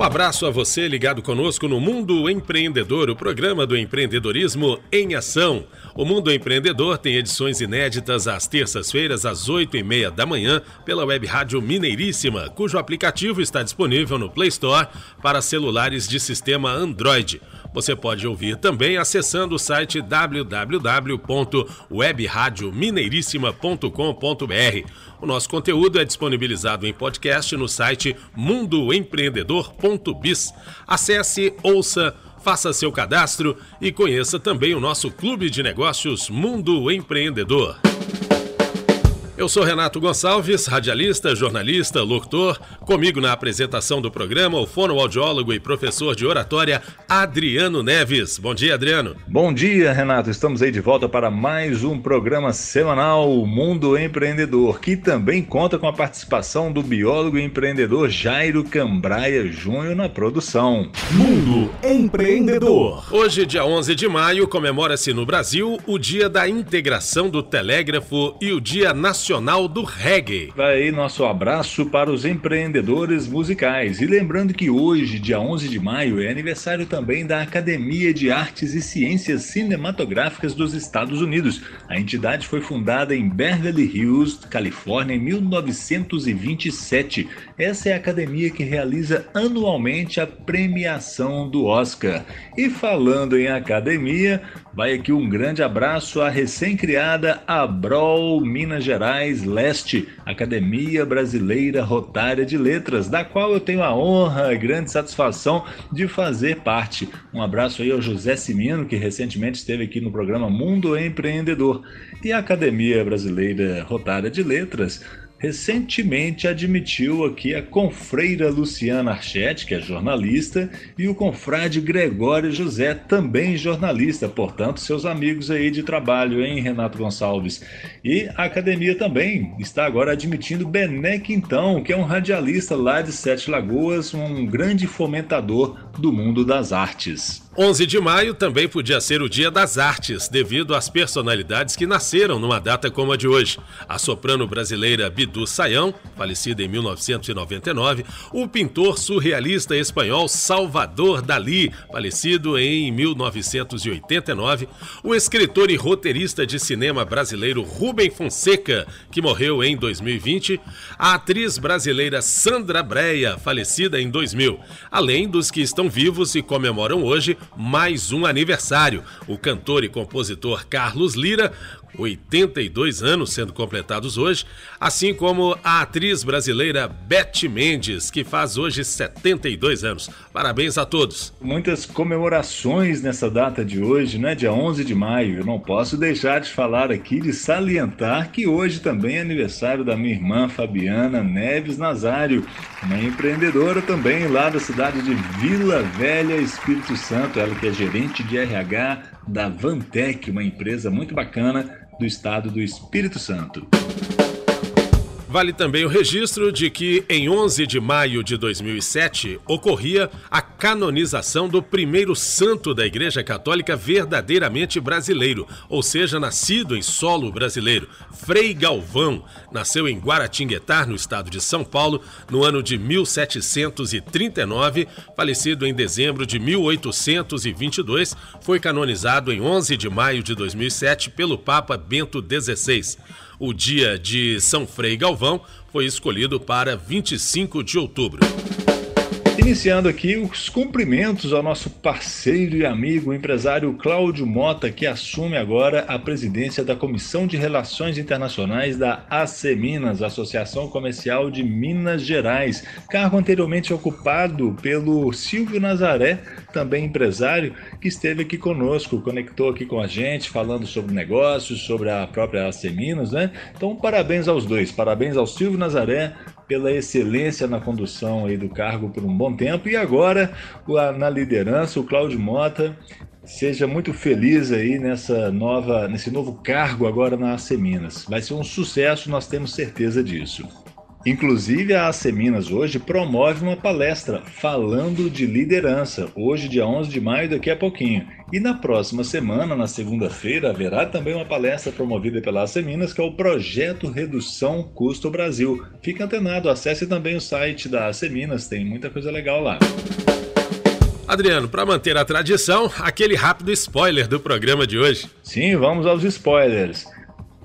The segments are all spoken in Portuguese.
Um abraço a você ligado conosco no Mundo Empreendedor, o programa do empreendedorismo em ação. O Mundo Empreendedor tem edições inéditas às terças-feiras, às 8 e meia da manhã, pela web rádio Mineiríssima, cujo aplicativo está disponível no Play Store para celulares de sistema Android. Você pode ouvir também acessando o site www.webradiomineirissima.com.br. O nosso conteúdo é disponibilizado em podcast no site mundoempreendedor.biz. Acesse, ouça, Faça seu cadastro e conheça também o nosso Clube de Negócios Mundo Empreendedor. Eu sou Renato Gonçalves, radialista, jornalista, locutor. Comigo na apresentação do programa, o fonoaudiólogo e professor de oratória Adriano Neves. Bom dia, Adriano. Bom dia, Renato. Estamos aí de volta para mais um programa semanal Mundo Empreendedor, que também conta com a participação do biólogo e empreendedor Jairo Cambraia Júnior na produção. Mundo Empreendedor. Hoje, dia 11 de maio, comemora-se no Brasil o Dia da Integração do Telégrafo e o Dia Nacional Nacional do Reggae. Aí nosso abraço para os empreendedores musicais. E lembrando que hoje, dia 11 de maio, é aniversário também da Academia de Artes e Ciências Cinematográficas dos Estados Unidos. A entidade foi fundada em Beverly Hills, Califórnia, em 1927. Essa é a academia que realiza anualmente a premiação do Oscar. E falando em academia, vai aqui um grande abraço à recém-criada Abrol Minas Gerais Gerais Leste, Academia Brasileira Rotária de Letras, da qual eu tenho a honra e grande satisfação de fazer parte. Um abraço aí ao José Simino, que recentemente esteve aqui no programa Mundo Empreendedor. E a Academia Brasileira Rotária de Letras recentemente admitiu aqui a confreira Luciana Archetti, que é jornalista, e o confrade Gregório José, também jornalista, portanto, seus amigos aí de trabalho, hein, Renato Gonçalves? E a academia também está agora admitindo Bené Quintão, que é um radialista lá de Sete Lagoas, um grande fomentador do mundo das artes. 11 de maio também podia ser o Dia das Artes, devido às personalidades que nasceram numa data como a de hoje. A soprano brasileira Bidu Sayão, falecida em 1999, o pintor surrealista espanhol Salvador Dalí, falecido em 1989, o escritor e roteirista de cinema brasileiro Rubem Fonseca, que morreu em 2020, a atriz brasileira Sandra Breia, falecida em 2000, além dos que estão vivos e comemoram hoje mais um aniversário. O cantor e compositor Carlos Lira 82 anos sendo completados hoje, assim como a atriz brasileira Beth Mendes, que faz hoje 72 anos. Parabéns a todos. Muitas comemorações nessa data de hoje, né? Dia 11 de maio. Eu não posso deixar de falar aqui, de salientar que hoje também é aniversário da minha irmã Fabiana Neves Nazário, uma empreendedora também lá da cidade de Vila Velha, Espírito Santo. Ela que é gerente de RH da Vantec, uma empresa muito bacana do estado do Espírito Santo. Vale também o registro de que, em 11 de maio de 2007, ocorria a canonização do primeiro santo da Igreja Católica verdadeiramente brasileiro, ou seja, nascido em solo brasileiro. Frei Galvão nasceu em Guaratinguetá, no estado de São Paulo, no ano de 1739, falecido em dezembro de 1822, foi canonizado em 11 de maio de 2007 pelo Papa Bento XVI. O dia de São Frei Galvão foi escolhido para 25 de outubro. Iniciando aqui os cumprimentos ao nosso parceiro e amigo, empresário Cláudio Mota, que assume agora a presidência da Comissão de Relações Internacionais da AC Minas, Associação Comercial de Minas Gerais, cargo anteriormente ocupado pelo Silvio Nazaré, também empresário, que esteve aqui conosco, conectou aqui com a gente, falando sobre negócios, sobre a própria AC Minas, né? Então, parabéns aos dois, parabéns ao Silvio Nazaré, pela excelência na condução aí do cargo por um bom tempo e agora na liderança o Cláudio Mota seja muito feliz aí nessa nova nesse novo cargo agora na AC Minas. Vai ser um sucesso, nós temos certeza disso. Inclusive, a Asseminas hoje promove uma palestra falando de liderança, hoje, dia 11 de maio, daqui a pouquinho. E na próxima semana, na segunda-feira, haverá também uma palestra promovida pela Asseminas, que é o Projeto Redução Custo Brasil. Fique antenado, acesse também o site da Asseminas, tem muita coisa legal lá. Adriano, para manter a tradição, aquele rápido spoiler do programa de hoje. Sim, vamos aos spoilers.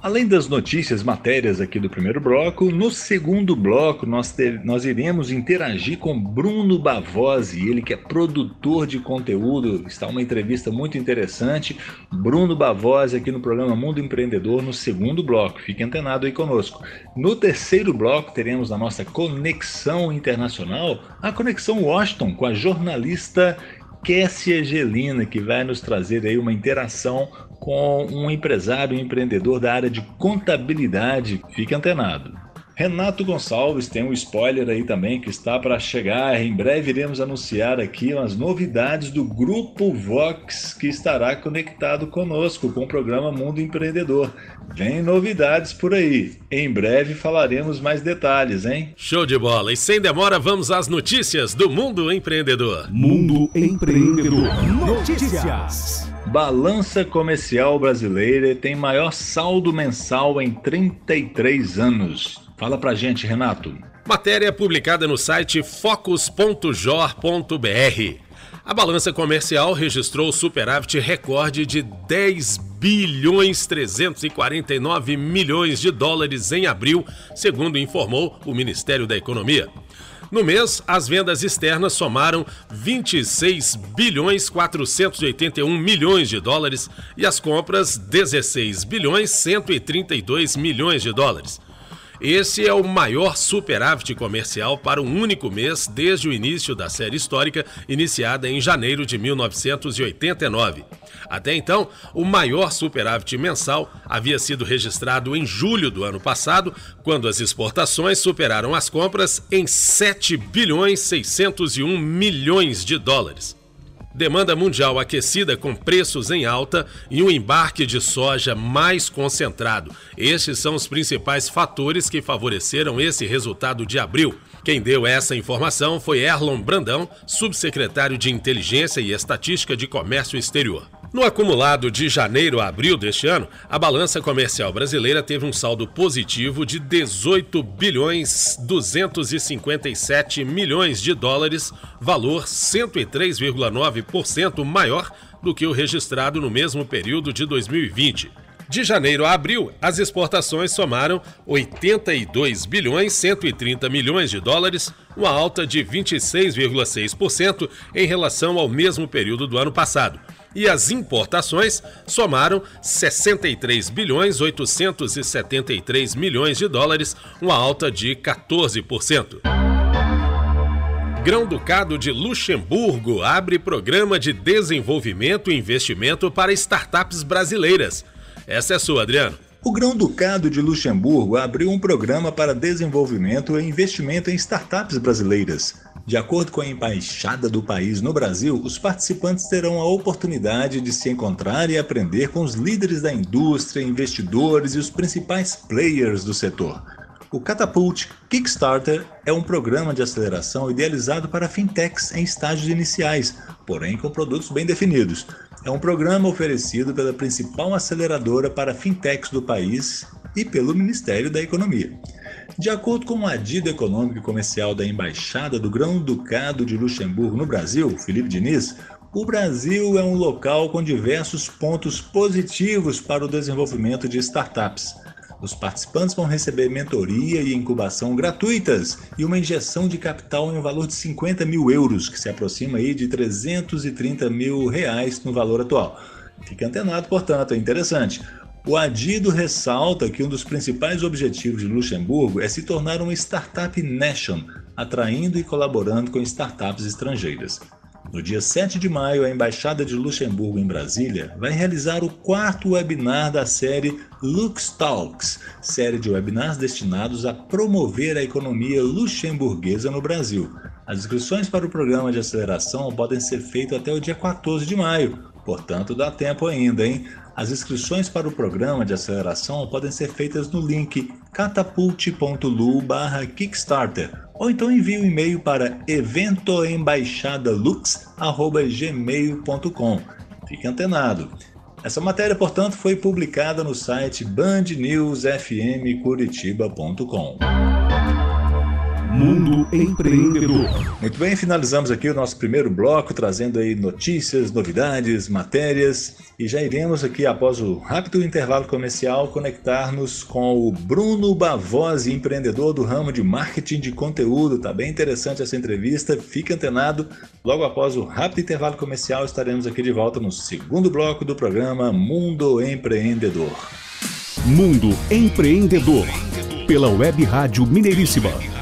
Além das notícias, matérias aqui do primeiro bloco, no segundo bloco nós, te, nós iremos interagir com Bruno Bavosi, ele que é produtor de conteúdo. Está uma entrevista muito interessante. Bruno Bavosi aqui no programa Mundo Empreendedor no segundo bloco. Fique antenado aí conosco. No terceiro bloco teremos a nossa conexão internacional, a conexão Washington com a jornalista Kessia Gelina, que vai nos trazer aí uma interação com um empresário um empreendedor da área de contabilidade. Fique antenado. Renato Gonçalves tem um spoiler aí também que está para chegar. Em breve iremos anunciar aqui as novidades do Grupo Vox que estará conectado conosco com o programa Mundo Empreendedor. Vem novidades por aí. Em breve falaremos mais detalhes, hein? Show de bola! E sem demora, vamos às notícias do Mundo Empreendedor. Mundo Empreendedor. Notícias. Balança comercial brasileira tem maior saldo mensal em 33 anos. Fala pra gente, Renato. Matéria publicada no site focus.jor.br. A balança comercial registrou superávit recorde de 10 bilhões 349 milhões de dólares em abril, segundo informou o Ministério da Economia. No mês, as vendas externas somaram 26 bilhões 481 milhões de dólares e as compras 16 bilhões 132 milhões de dólares. Esse é o maior superávit comercial para um único mês desde o início da série histórica, iniciada em janeiro de 1989. Até então, o maior superávit mensal havia sido registrado em julho do ano passado, quando as exportações superaram as compras em 7 bilhões 601 milhões de dólares demanda mundial aquecida com preços em alta e um embarque de soja mais concentrado. Estes são os principais fatores que favoreceram esse resultado de abril. Quem deu essa informação foi Erlon Brandão, subsecretário de Inteligência e Estatística de Comércio Exterior. No acumulado de janeiro a abril deste ano, a balança comercial brasileira teve um saldo positivo de 18 bilhões 257 milhões de dólares, valor 103,9% maior do que o registrado no mesmo período de 2020. De janeiro a abril, as exportações somaram 82 bilhões 130 milhões de dólares, uma alta de 26,6% em relação ao mesmo período do ano passado e as importações somaram 63 bilhões 873 milhões de dólares, uma alta de 14%. Grão-Ducado de Luxemburgo abre programa de desenvolvimento e investimento para startups brasileiras. Essa é sua, Adriano. O Grão-Ducado de Luxemburgo abriu um programa para desenvolvimento e investimento em startups brasileiras. De acordo com a embaixada do país no Brasil, os participantes terão a oportunidade de se encontrar e aprender com os líderes da indústria, investidores e os principais players do setor. O Catapult Kickstarter é um programa de aceleração idealizado para fintechs em estágios iniciais, porém com produtos bem definidos. É um programa oferecido pela principal aceleradora para fintechs do país e pelo Ministério da Economia. De acordo com o adido econômico e comercial da Embaixada do Grão-Ducado de Luxemburgo no Brasil, Felipe Diniz, o Brasil é um local com diversos pontos positivos para o desenvolvimento de startups. Os participantes vão receber mentoria e incubação gratuitas e uma injeção de capital em um valor de 50 mil euros, que se aproxima aí de 330 mil reais no valor atual. Fique antenado, portanto, é interessante. O Adido ressalta que um dos principais objetivos de Luxemburgo é se tornar uma startup nation, atraindo e colaborando com startups estrangeiras. No dia 7 de maio, a Embaixada de Luxemburgo em Brasília vai realizar o quarto webinar da série Lux Talks, série de webinars destinados a promover a economia luxemburguesa no Brasil. As inscrições para o programa de aceleração podem ser feitas até o dia 14 de maio, portanto dá tempo ainda, hein? As inscrições para o programa de aceleração podem ser feitas no link catapult.lu barra Kickstarter ou então envie um e-mail para eventoembaixadalux.gmail.com. Fique antenado. Essa matéria, portanto, foi publicada no site bandnewsfmcuritiba.com. Mundo Empreendedor. Muito bem, finalizamos aqui o nosso primeiro bloco, trazendo aí notícias, novidades, matérias. E já iremos aqui, após o rápido intervalo comercial, conectar-nos com o Bruno Bavosi, empreendedor do ramo de marketing de conteúdo. Tá bem interessante essa entrevista, fique antenado. Logo após o rápido intervalo comercial, estaremos aqui de volta no segundo bloco do programa Mundo Empreendedor. Mundo Empreendedor, pela Web Rádio Mineiríssima